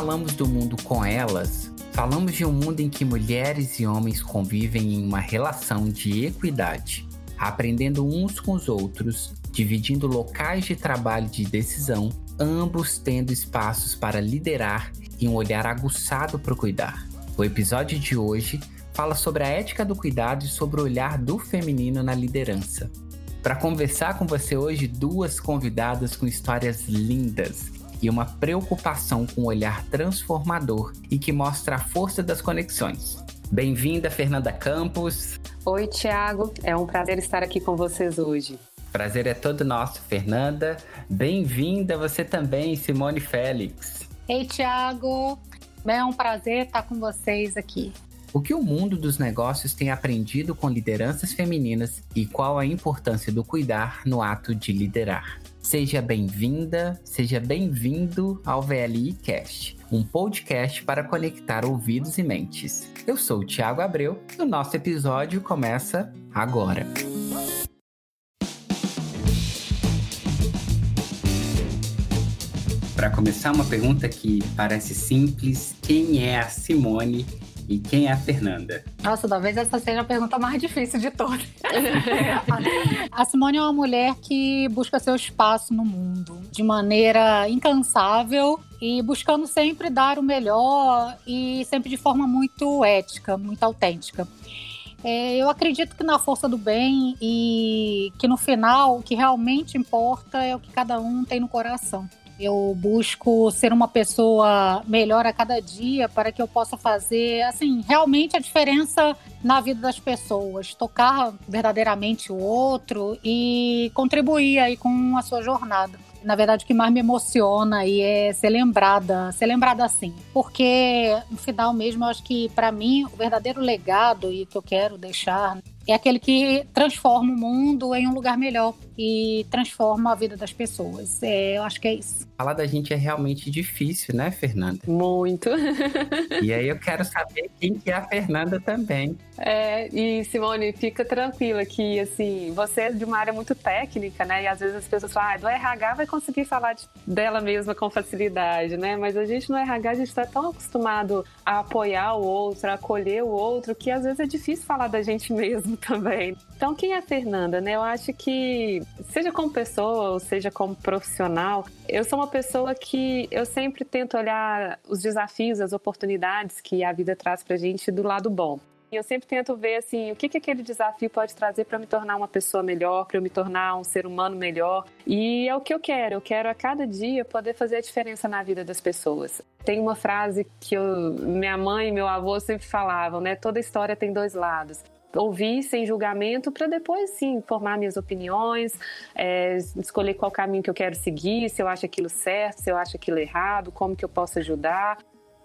falamos do mundo com elas, falamos de um mundo em que mulheres e homens convivem em uma relação de equidade, aprendendo uns com os outros, dividindo locais de trabalho de decisão, ambos tendo espaços para liderar e um olhar aguçado para cuidar. O episódio de hoje fala sobre a ética do cuidado e sobre o olhar do feminino na liderança. Para conversar com você hoje, duas convidadas com histórias lindas e uma preocupação com um olhar transformador e que mostra a força das conexões. Bem-vinda, Fernanda Campos. Oi, Tiago. É um prazer estar aqui com vocês hoje. Prazer é todo nosso, Fernanda. Bem-vinda você também, Simone Félix. Ei, Tiago. É um prazer estar com vocês aqui. O que o mundo dos negócios tem aprendido com lideranças femininas e qual a importância do cuidar no ato de liderar? Seja bem-vinda, seja bem-vindo ao VLI Cast, um podcast para conectar ouvidos e mentes. Eu sou o Thiago Abreu e o nosso episódio começa agora. Para começar, uma pergunta que parece simples: quem é a Simone e quem é a Fernanda? Nossa, talvez essa seja a pergunta mais difícil de todas. a Simone é uma mulher que busca seu espaço no mundo de maneira incansável e buscando sempre dar o melhor e sempre de forma muito ética, muito autêntica. É, eu acredito que na força do bem e que no final o que realmente importa é o que cada um tem no coração. Eu busco ser uma pessoa melhor a cada dia para que eu possa fazer, assim, realmente a diferença na vida das pessoas, tocar verdadeiramente o outro e contribuir aí com a sua jornada. Na verdade, o que mais me emociona aí é ser lembrada, ser lembrada assim. Porque, no final mesmo, eu acho que, para mim, o verdadeiro legado e que eu quero deixar é aquele que transforma o mundo em um lugar melhor e transforma a vida das pessoas. É, eu acho que é isso. Falar da gente é realmente difícil, né, Fernanda? Muito. e aí eu quero saber quem que é a Fernanda também. É, e Simone, fica tranquila que, assim, você é de uma área muito técnica, né? E às vezes as pessoas falam, ah, do RH vai conseguir falar de, dela mesma com facilidade, né? Mas a gente no RH, a gente está tão acostumado a apoiar o outro, a acolher o outro, que às vezes é difícil falar da gente mesmo também. Então, quem é a Fernanda, né? Eu acho que, seja como pessoa, ou seja como profissional, eu sou uma pessoa que eu sempre tento olhar os desafios, as oportunidades que a vida traz pra gente do lado bom. E eu sempre tento ver assim, o que, que aquele desafio pode trazer para me tornar uma pessoa melhor, para eu me tornar um ser humano melhor. E é o que eu quero. Eu quero a cada dia poder fazer a diferença na vida das pessoas. Tem uma frase que eu, minha mãe e meu avô sempre falavam, né? Toda história tem dois lados ouvir sem julgamento para depois sim formar minhas opiniões, é, escolher qual caminho que eu quero seguir, se eu acho aquilo certo, se eu acho aquilo errado, como que eu posso ajudar,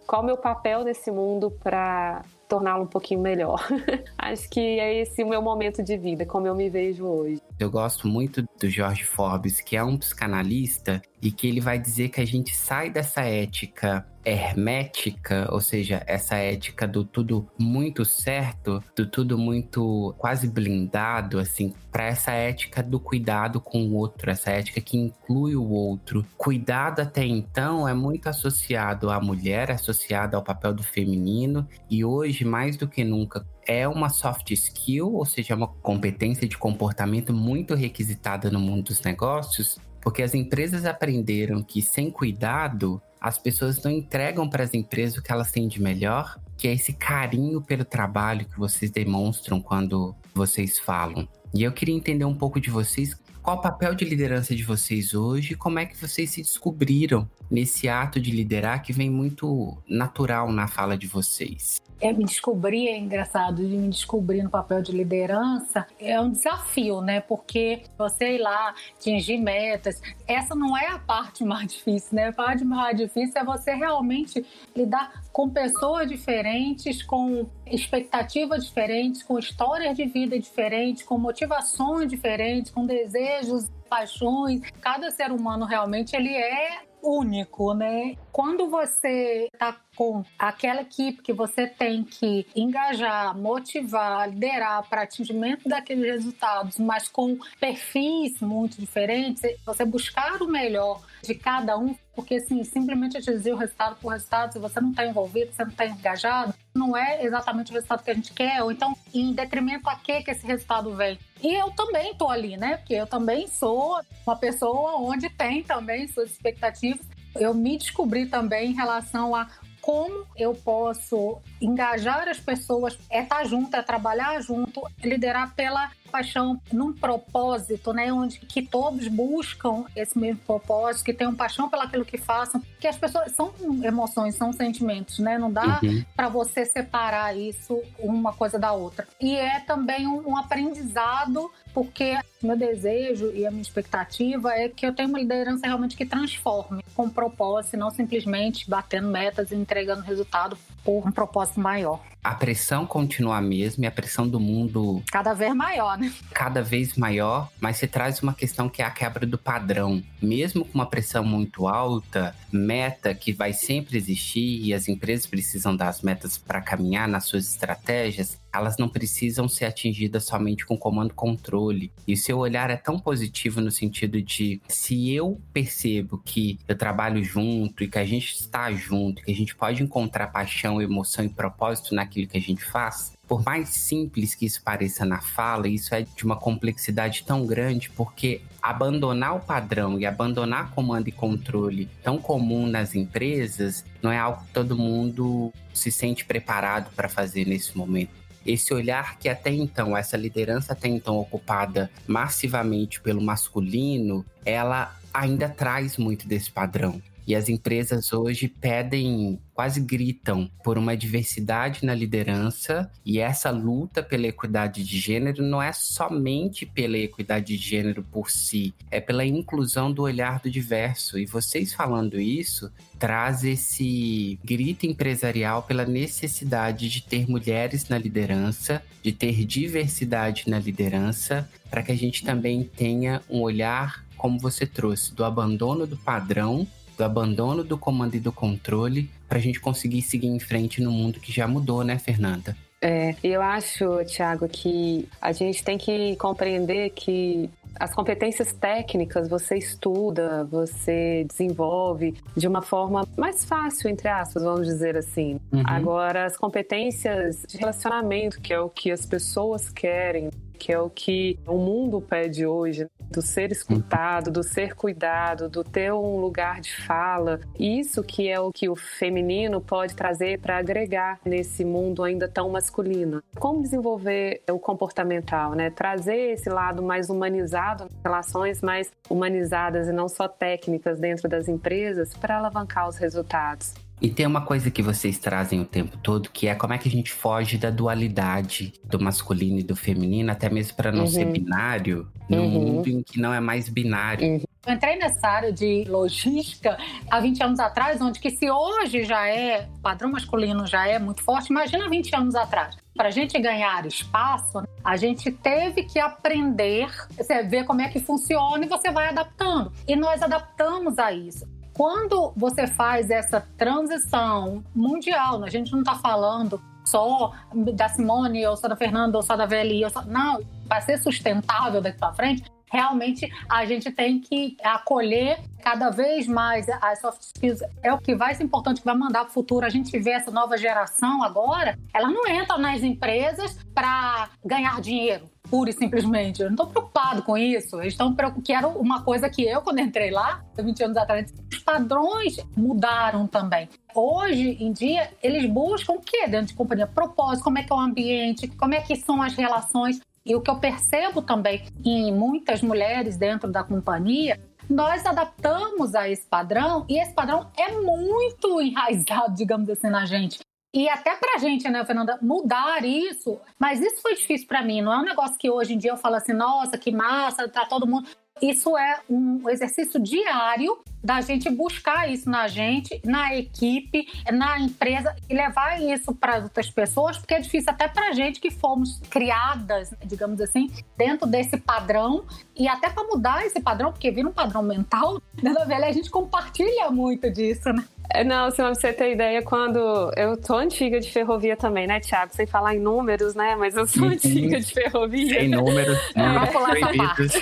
qual o meu papel nesse mundo para torná-lo um pouquinho melhor. Acho que é esse o meu momento de vida, como eu me vejo hoje. Eu gosto muito do George Forbes, que é um psicanalista e que ele vai dizer que a gente sai dessa ética hermética, ou seja, essa ética do tudo muito certo, do tudo muito quase blindado, assim, para essa ética do cuidado com o outro, essa ética que inclui o outro. Cuidado até então é muito associado à mulher, associado ao papel do feminino, e hoje, mais do que nunca, é uma soft skill, ou seja, é uma competência de comportamento muito requisitada no mundo dos negócios, porque as empresas aprenderam que sem cuidado as pessoas não entregam para as empresas o que elas têm de melhor, que é esse carinho pelo trabalho que vocês demonstram quando vocês falam. E eu queria entender um pouco de vocês, qual o papel de liderança de vocês hoje, como é que vocês se descobriram nesse ato de liderar que vem muito natural na fala de vocês é, me descobrir, é engraçado, de me descobrir no papel de liderança é um desafio, né? Porque você ir lá, atingir metas, essa não é a parte mais difícil, né? A parte mais difícil é você realmente lidar com pessoas diferentes, com expectativas diferentes, com histórias de vida diferentes, com motivações diferentes, com desejos, paixões. Cada ser humano realmente ele é único, né? Quando você está com aquela equipe que você tem que engajar, motivar, liderar para atingimento daqueles resultados, mas com perfis muito diferentes, você buscar o melhor de cada um, porque assim, simplesmente dizer o resultado por resultado, se você não está envolvido, você não está engajado, não é exatamente o resultado que a gente quer, ou então em detrimento a que que esse resultado vem. E eu também estou ali, né? Porque eu também sou uma pessoa onde tem também suas expectativas. Eu me descobri também em relação a como eu posso engajar as pessoas, é estar junto, é trabalhar junto, é liderar pela paixão num propósito, né, onde que todos buscam esse mesmo propósito, que tenham paixão pelaquilo que façam, que as pessoas são emoções, são sentimentos, né? Não dá uhum. para você separar isso uma coisa da outra. E é também um, um aprendizado porque meu desejo e a minha expectativa é que eu tenha uma liderança realmente que transforme com propósito, não simplesmente batendo metas e entregando resultado por um propósito maior. A pressão continua a mesma e a pressão do mundo. Cada vez maior, né? Cada vez maior, mas se traz uma questão que é a quebra do padrão. Mesmo com uma pressão muito alta, meta que vai sempre existir e as empresas precisam das metas para caminhar nas suas estratégias, elas não precisam ser atingidas somente com comando-controle. E o seu olhar é tão positivo no sentido de se eu percebo que eu trabalho junto e que a gente está junto, que a gente pode encontrar paixão, emoção e propósito naquilo que a gente faz, por mais simples que isso pareça na fala, isso é de uma complexidade tão grande, porque abandonar o padrão e abandonar comando e controle tão comum nas empresas não é algo que todo mundo se sente preparado para fazer nesse momento esse olhar que até então, essa liderança até então ocupada massivamente pelo masculino, ela ainda traz muito desse padrão. E as empresas hoje pedem, quase gritam, por uma diversidade na liderança. E essa luta pela equidade de gênero não é somente pela equidade de gênero por si, é pela inclusão do olhar do diverso. E vocês falando isso traz esse grito empresarial pela necessidade de ter mulheres na liderança, de ter diversidade na liderança, para que a gente também tenha um olhar como você trouxe, do abandono do padrão do abandono do comando e do controle para a gente conseguir seguir em frente no mundo que já mudou, né, Fernanda? É, eu acho, Tiago, que a gente tem que compreender que as competências técnicas você estuda, você desenvolve de uma forma mais fácil, entre aspas, vamos dizer assim. Uhum. Agora, as competências de relacionamento, que é o que as pessoas querem, que é o que o mundo pede hoje, do ser escutado, do ser cuidado, do ter um lugar de fala. Isso que é o que o feminino pode trazer para agregar nesse mundo ainda tão masculino. Como desenvolver o comportamental, né? Trazer esse lado mais humanizado, relações mais humanizadas e não só técnicas dentro das empresas para alavancar os resultados. E tem uma coisa que vocês trazem o tempo todo, que é como é que a gente foge da dualidade do masculino e do feminino, até mesmo para não uhum. ser binário, num uhum. mundo em que não é mais binário. Uhum. Eu entrei nessa área de logística há 20 anos atrás, onde que se hoje já é, padrão masculino já é muito forte, imagina 20 anos atrás. Para a gente ganhar espaço, a gente teve que aprender, você ver como é que funciona e você vai adaptando. E nós adaptamos a isso quando você faz essa transição mundial, a gente não está falando só da Simone, ou só da Fernanda, ou só da VLI, só... não, para ser sustentável daqui para frente, realmente a gente tem que acolher cada vez mais as soft skills. É o que vai ser importante, que vai mandar para o futuro. A gente vê essa nova geração agora, ela não entra nas empresas para ganhar dinheiro pura e simplesmente. Eu não estou preocupado com isso. Eles estão preocupados, que era uma coisa que eu, quando entrei lá, 20 anos atrás, os padrões mudaram também. Hoje em dia, eles buscam o que dentro de companhia? Propósito, como é que é o ambiente, como é que são as relações. E o que eu percebo também em muitas mulheres dentro da companhia, nós adaptamos a esse padrão e esse padrão é muito enraizado, digamos assim, na gente. E até pra gente, né, Fernanda, mudar isso. Mas isso foi difícil para mim. Não é um negócio que hoje em dia eu falo assim, nossa, que massa, tá todo mundo. Isso é um exercício diário da gente buscar isso na gente, na equipe, na empresa e levar isso para outras pessoas, porque é difícil até para gente que fomos criadas, digamos assim, dentro desse padrão e até para mudar esse padrão, porque vira um padrão mental, dentro da velha a gente compartilha muito disso, né? Não, se você ter ideia, quando eu tô antiga de ferrovia também, né, Thiago? Sem falar em números, né? Mas eu sou uhum. antiga de ferrovia. Sem números, números proibidos.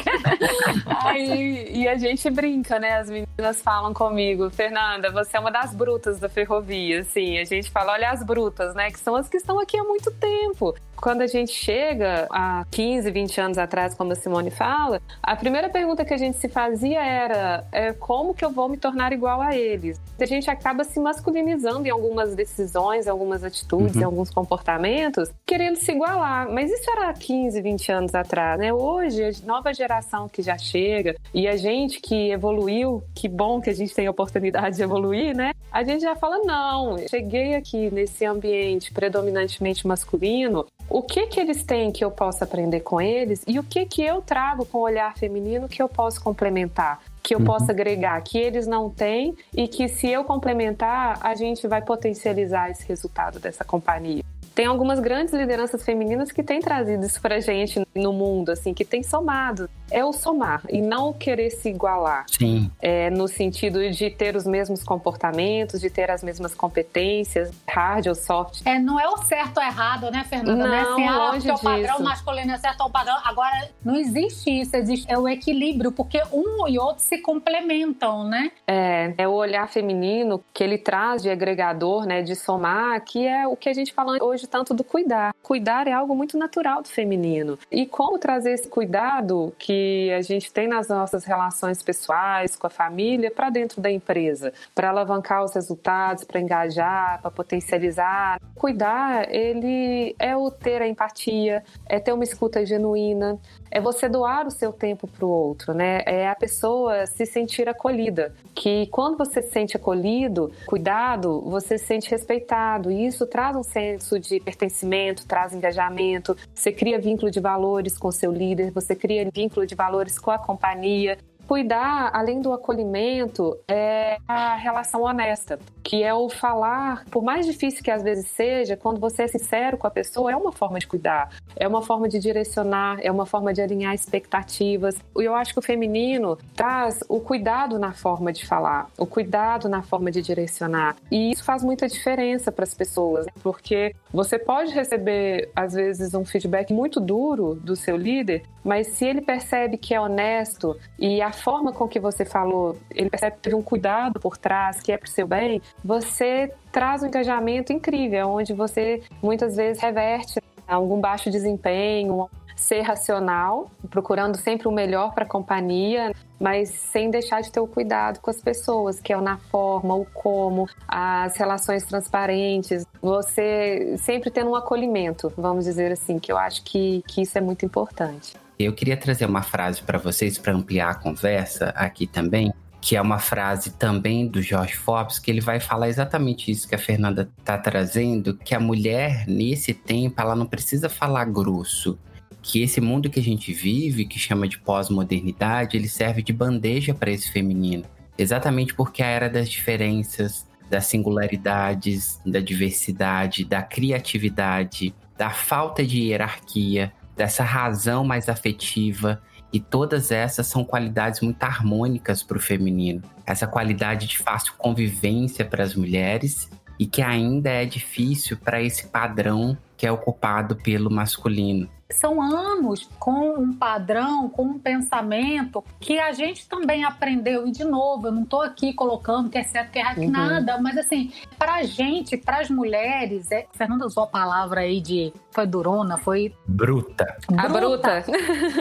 Aí, e a gente brinca, né? As meninas falam comigo, Fernanda, você é uma das brutas da ferrovia, assim. A gente fala, olha as brutas, né? Que são as que estão aqui há muito tempo. Quando a gente chega há 15, 20 anos atrás, como a Simone fala, a primeira pergunta que a gente se fazia era é, como que eu vou me tornar igual a eles? A gente acaba se masculinizando em algumas decisões, em algumas atitudes, uhum. em alguns comportamentos, querendo se igualar. Mas isso era 15, 20 anos atrás, né? Hoje, a nova geração que já chega e a gente que evoluiu, que bom que a gente tem a oportunidade de evoluir, né? A gente já fala, não, cheguei aqui nesse ambiente predominantemente masculino, o que que eles têm que eu possa aprender com eles e o que que eu trago com o olhar feminino que eu posso complementar, que eu uhum. possa agregar, que eles não têm e que se eu complementar, a gente vai potencializar esse resultado dessa companhia tem algumas grandes lideranças femininas que têm trazido isso pra gente no mundo, assim, que tem somado. É o somar e não querer se igualar. Sim. É, no sentido de ter os mesmos comportamentos, de ter as mesmas competências, hard ou soft. É, não é o certo ou errado, né, Fernanda? Não, né? assim, ah, longe o padrão masculino é certo ou padrão. Agora, não existe isso, existe é o equilíbrio, porque um e outro se complementam, né? É, é o olhar feminino que ele traz de agregador, né, de somar, que é o que a gente fala hoje tanto do cuidar. Cuidar é algo muito natural do feminino. E como trazer esse cuidado que a gente tem nas nossas relações pessoais, com a família, para dentro da empresa, para alavancar os resultados, para engajar, para potencializar. Cuidar, ele é o ter a empatia, é ter uma escuta genuína, é você doar o seu tempo para o outro, né? É a pessoa se sentir acolhida. Que quando você se sente acolhido, cuidado, você se sente respeitado. E isso traz um senso de pertencimento, traz engajamento. Você cria vínculo de valores com seu líder, você cria vínculo de valores com a companhia. Cuidar, além do acolhimento, é a relação honesta, que é o falar, por mais difícil que às vezes seja, quando você é sincero com a pessoa, é uma forma de cuidar, é uma forma de direcionar, é uma forma de alinhar expectativas. E eu acho que o feminino traz o cuidado na forma de falar, o cuidado na forma de direcionar. E isso faz muita diferença para as pessoas, porque você pode receber, às vezes, um feedback muito duro do seu líder, mas se ele percebe que é honesto e a forma com que você falou, ele percebe que teve um cuidado por trás, que é para o seu bem, você traz um engajamento incrível, onde você muitas vezes reverte algum baixo desempenho, ser racional, procurando sempre o melhor para a companhia, mas sem deixar de ter o cuidado com as pessoas, que é o na forma, o como, as relações transparentes, você sempre tendo um acolhimento, vamos dizer assim, que eu acho que, que isso é muito importante. Eu queria trazer uma frase para vocês para ampliar a conversa aqui também, que é uma frase também do George Forbes, que ele vai falar exatamente isso que a Fernanda está trazendo, que a mulher nesse tempo ela não precisa falar grosso, que esse mundo que a gente vive, que chama de pós-modernidade, ele serve de bandeja para esse feminino, exatamente porque a era das diferenças, das singularidades, da diversidade, da criatividade, da falta de hierarquia, dessa razão mais afetiva. E todas essas são qualidades muito harmônicas para o feminino. Essa qualidade de fácil convivência para as mulheres e que ainda é difícil para esse padrão que é ocupado pelo masculino são anos com um padrão, com um pensamento que a gente também aprendeu. E, de novo, eu não estou aqui colocando que é certo, que é errado, uhum. nada, mas assim, para a gente, para as mulheres, é, Fernanda usou a palavra aí de. Foi durona, foi. Bruta. A bruta.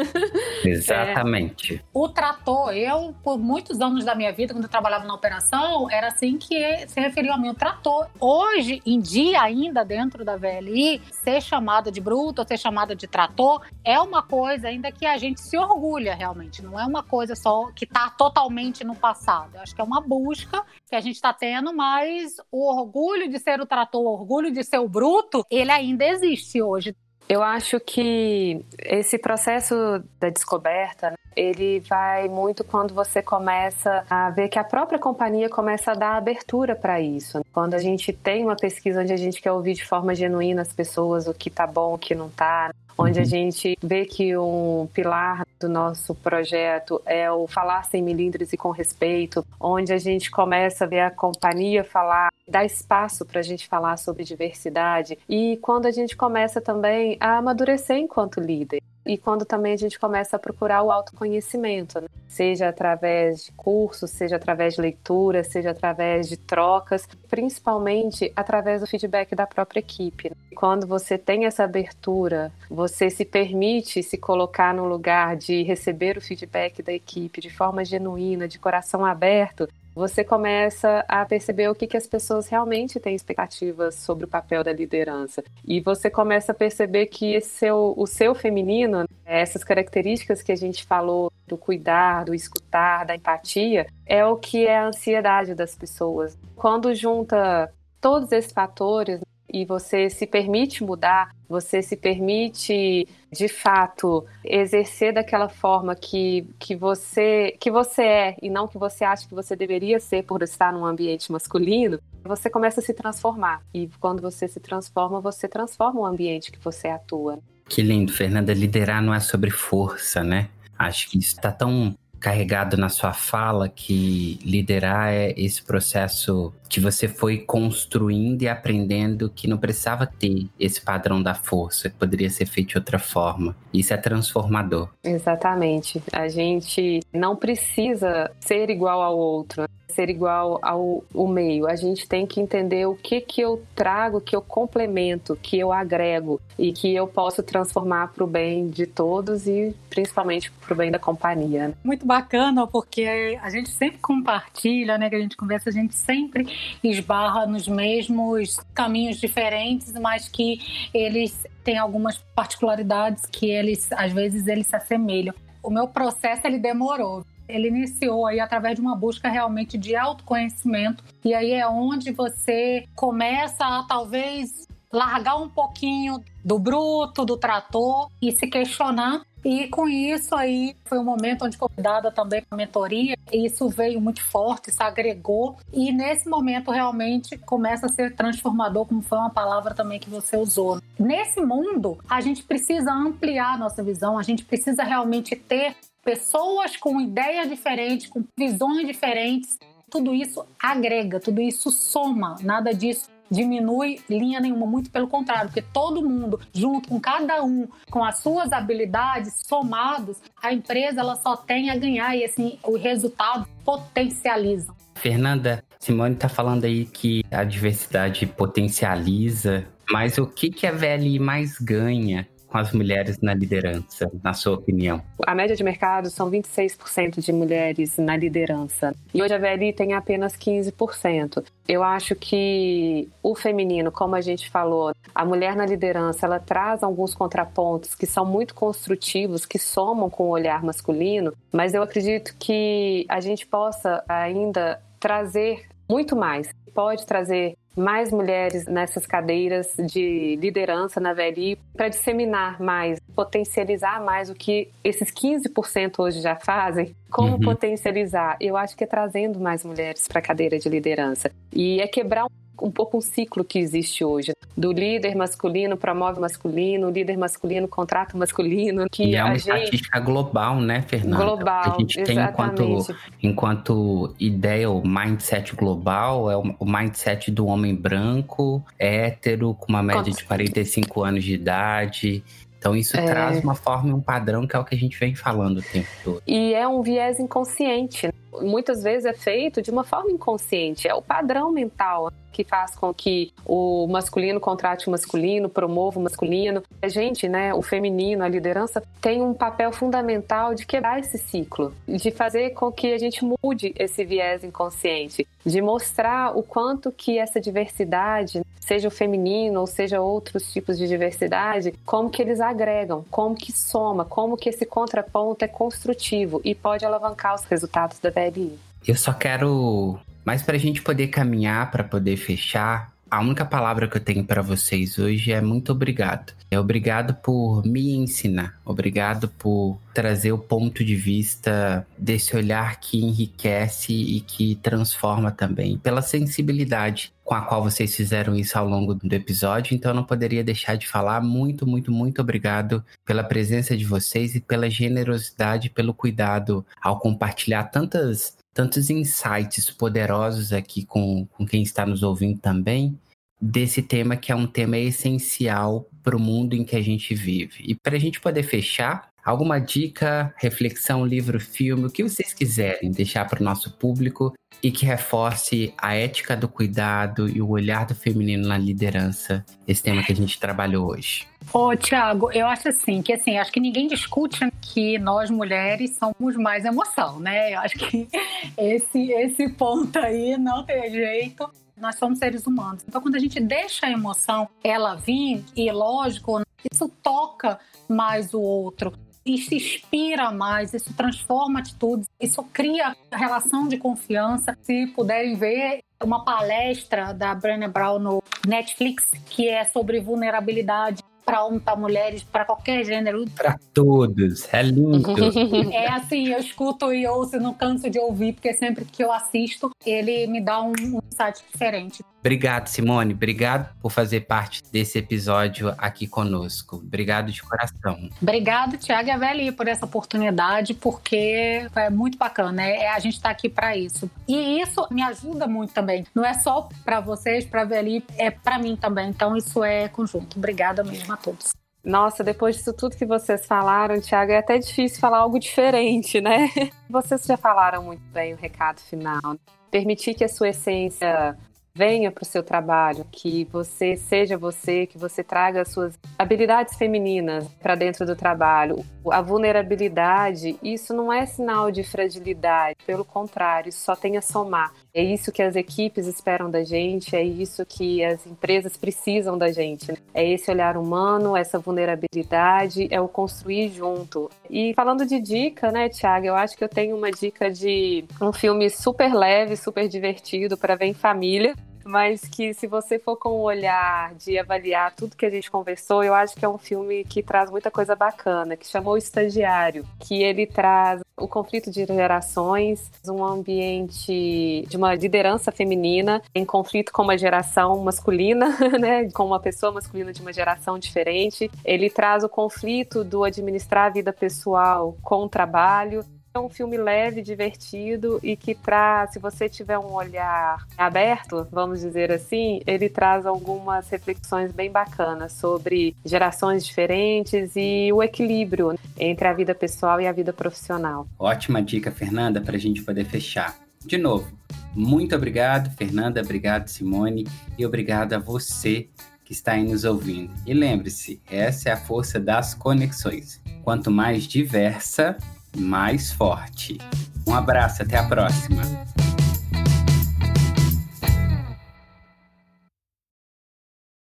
Exatamente. É, o trator, eu, por muitos anos da minha vida, quando eu trabalhava na operação, era assim que se referiam a mim, o trator. Hoje em dia, ainda dentro da VLI, ser chamada de bruta ou ser chamada de trator é uma coisa ainda que a gente se orgulha realmente, não é uma coisa só que está totalmente no passado. Eu acho que é uma busca que a gente está tendo, mas o orgulho de ser o trator, o orgulho de ser o bruto, ele ainda existe hoje. Eu acho que esse processo da descoberta, ele vai muito quando você começa a ver que a própria companhia começa a dar abertura para isso. Quando a gente tem uma pesquisa onde a gente quer ouvir de forma genuína as pessoas o que tá bom, o que não tá, onde a uhum. gente vê que um pilar do nosso projeto é o falar sem milindres e com respeito, onde a gente começa a ver a companhia falar, dar espaço para a gente falar sobre diversidade e quando a gente começa também a amadurecer enquanto líder e quando também a gente começa a procurar o autoconhecimento, né? seja através de cursos, seja através de leitura, seja através de trocas, principalmente através do feedback da própria equipe. Né? Quando você tem essa abertura, você se permite se colocar no lugar de receber o feedback da equipe de forma genuína, de coração aberto, você começa a perceber o que, que as pessoas realmente têm expectativas sobre o papel da liderança. E você começa a perceber que seu, o seu feminino, essas características que a gente falou do cuidar, do escutar, da empatia, é o que é a ansiedade das pessoas. Quando junta todos esses fatores, e você se permite mudar, você se permite de fato exercer daquela forma que, que você que você é e não que você acha que você deveria ser por estar num ambiente masculino, você começa a se transformar. E quando você se transforma, você transforma o ambiente que você atua. Que lindo, Fernanda. Liderar não é sobre força, né? Acho que isso está tão carregado na sua fala que liderar é esse processo que você foi construindo e aprendendo que não precisava ter esse padrão da força, que poderia ser feito de outra forma. Isso é transformador. Exatamente. A gente não precisa ser igual ao outro ser igual ao, ao meio. A gente tem que entender o que que eu trago, que eu complemento, que eu agrego e que eu posso transformar para o bem de todos e principalmente para o bem da companhia. Muito bacana, porque a gente sempre compartilha, né? Que a gente conversa, a gente sempre esbarra nos mesmos caminhos diferentes, mas que eles têm algumas particularidades que eles, às vezes, eles se assemelham. O meu processo ele demorou ele iniciou aí através de uma busca realmente de autoconhecimento. E aí é onde você começa a talvez largar um pouquinho do bruto, do trator e se questionar. E com isso aí foi um momento onde foi dada também a mentoria, e isso veio muito forte, se agregou, e nesse momento realmente começa a ser transformador, como foi uma palavra também que você usou. Nesse mundo, a gente precisa ampliar nossa visão, a gente precisa realmente ter pessoas com ideias diferentes, com visões diferentes, tudo isso agrega, tudo isso soma, nada disso diminui linha nenhuma, muito pelo contrário, porque todo mundo, junto com cada um, com as suas habilidades somados, a empresa ela só tem a ganhar e assim o resultado potencializa. Fernanda, Simone está falando aí que a diversidade potencializa, mas o que, que a VLI mais ganha com as mulheres na liderança, na sua opinião? A média de mercado são 26% de mulheres na liderança. E hoje a VLI tem apenas 15%. Eu acho que o feminino, como a gente falou, a mulher na liderança, ela traz alguns contrapontos que são muito construtivos, que somam com o olhar masculino, mas eu acredito que a gente possa ainda trazer muito mais. Pode trazer mais mulheres nessas cadeiras de liderança na VLI para disseminar mais, potencializar mais o que esses 15% hoje já fazem. Como uhum. potencializar? Eu acho que é trazendo mais mulheres para a cadeira de liderança. E é quebrar um pouco um ciclo que existe hoje. Do líder masculino promove masculino, líder masculino contrata masculino. Que e é uma a estatística gente... global, né, Fernanda? Global, A gente exatamente. tem enquanto, enquanto ideia, o mindset global é o mindset do homem branco, hétero, com uma média de 45 anos de idade, então isso é... traz uma forma e um padrão que é o que a gente vem falando o tempo todo. E é um viés inconsciente. Muitas vezes é feito de uma forma inconsciente. É o padrão mental que faz com que o masculino contrate o masculino, promova o masculino. A gente, né, o feminino, a liderança, tem um papel fundamental de quebrar esse ciclo, de fazer com que a gente mude esse viés inconsciente, de mostrar o quanto que essa diversidade, seja o feminino ou seja outros tipos de diversidade, como que eles agregam, como que soma, como que esse contraponto é construtivo e pode alavancar os resultados da VLI. Eu só quero mas para a gente poder caminhar, para poder fechar, a única palavra que eu tenho para vocês hoje é muito obrigado. É obrigado por me ensinar, obrigado por trazer o ponto de vista desse olhar que enriquece e que transforma também, pela sensibilidade com a qual vocês fizeram isso ao longo do episódio. Então, eu não poderia deixar de falar muito, muito, muito obrigado pela presença de vocês e pela generosidade, pelo cuidado ao compartilhar tantas tantos insights poderosos aqui com, com quem está nos ouvindo também, desse tema que é um tema essencial para o mundo em que a gente vive. E para a gente poder fechar, alguma dica, reflexão, livro, filme, o que vocês quiserem deixar para o nosso público e que reforce a ética do cuidado e o olhar do feminino na liderança, esse tema que a gente trabalhou hoje. Ô, Tiago, eu acho assim, que assim, acho que ninguém discute que nós mulheres somos mais emoção, né? Eu acho que esse, esse ponto aí não tem jeito nós somos seres humanos. Então, quando a gente deixa a emoção ela vir, e lógico, isso toca mais o outro isso inspira mais, isso transforma atitudes, isso cria relação de confiança. Se puderem ver uma palestra da Brené Brown no Netflix, que é sobre vulnerabilidade para homens, para mulheres, para qualquer gênero. Para todos, é lindo. é assim, eu escuto e ouço, não canso de ouvir, porque sempre que eu assisto, ele me dá um, um insight diferente. Obrigado, Simone. Obrigado por fazer parte desse episódio aqui conosco. Obrigado de coração. Obrigado, Tiago e Aveli, por essa oportunidade, porque é muito bacana. Né? A gente está aqui para isso. E isso me ajuda muito também. Não é só para vocês, para Aveli, é para mim também. Então, isso é conjunto. Obrigada mesmo a todos. Nossa, depois disso tudo que vocês falaram, Tiago, é até difícil falar algo diferente, né? Vocês já falaram muito bem o recado final. Permitir que a sua essência venha para o seu trabalho, que você seja você, que você traga as suas habilidades femininas para dentro do trabalho. A vulnerabilidade, isso não é sinal de fragilidade, pelo contrário, isso só tem a somar. É isso que as equipes esperam da gente, é isso que as empresas precisam da gente. Né? É esse olhar humano, essa vulnerabilidade, é o construir junto. E falando de dica, né, Tiago, eu acho que eu tenho uma dica de um filme super leve, super divertido para ver em família mas que se você for com o olhar de avaliar tudo que a gente conversou, eu acho que é um filme que traz muita coisa bacana, que chamou o Estagiário, que ele traz o conflito de gerações, um ambiente de uma liderança feminina em conflito com uma geração masculina, né, com uma pessoa masculina de uma geração diferente. Ele traz o conflito do administrar a vida pessoal com o trabalho é um filme leve, divertido e que traz, se você tiver um olhar aberto, vamos dizer assim, ele traz algumas reflexões bem bacanas sobre gerações diferentes e o equilíbrio entre a vida pessoal e a vida profissional. Ótima dica, Fernanda, para a gente poder fechar. De novo, muito obrigado, Fernanda, obrigado, Simone, e obrigado a você que está aí nos ouvindo. E lembre-se, essa é a força das conexões. Quanto mais diversa, mais forte. Um abraço, até a próxima.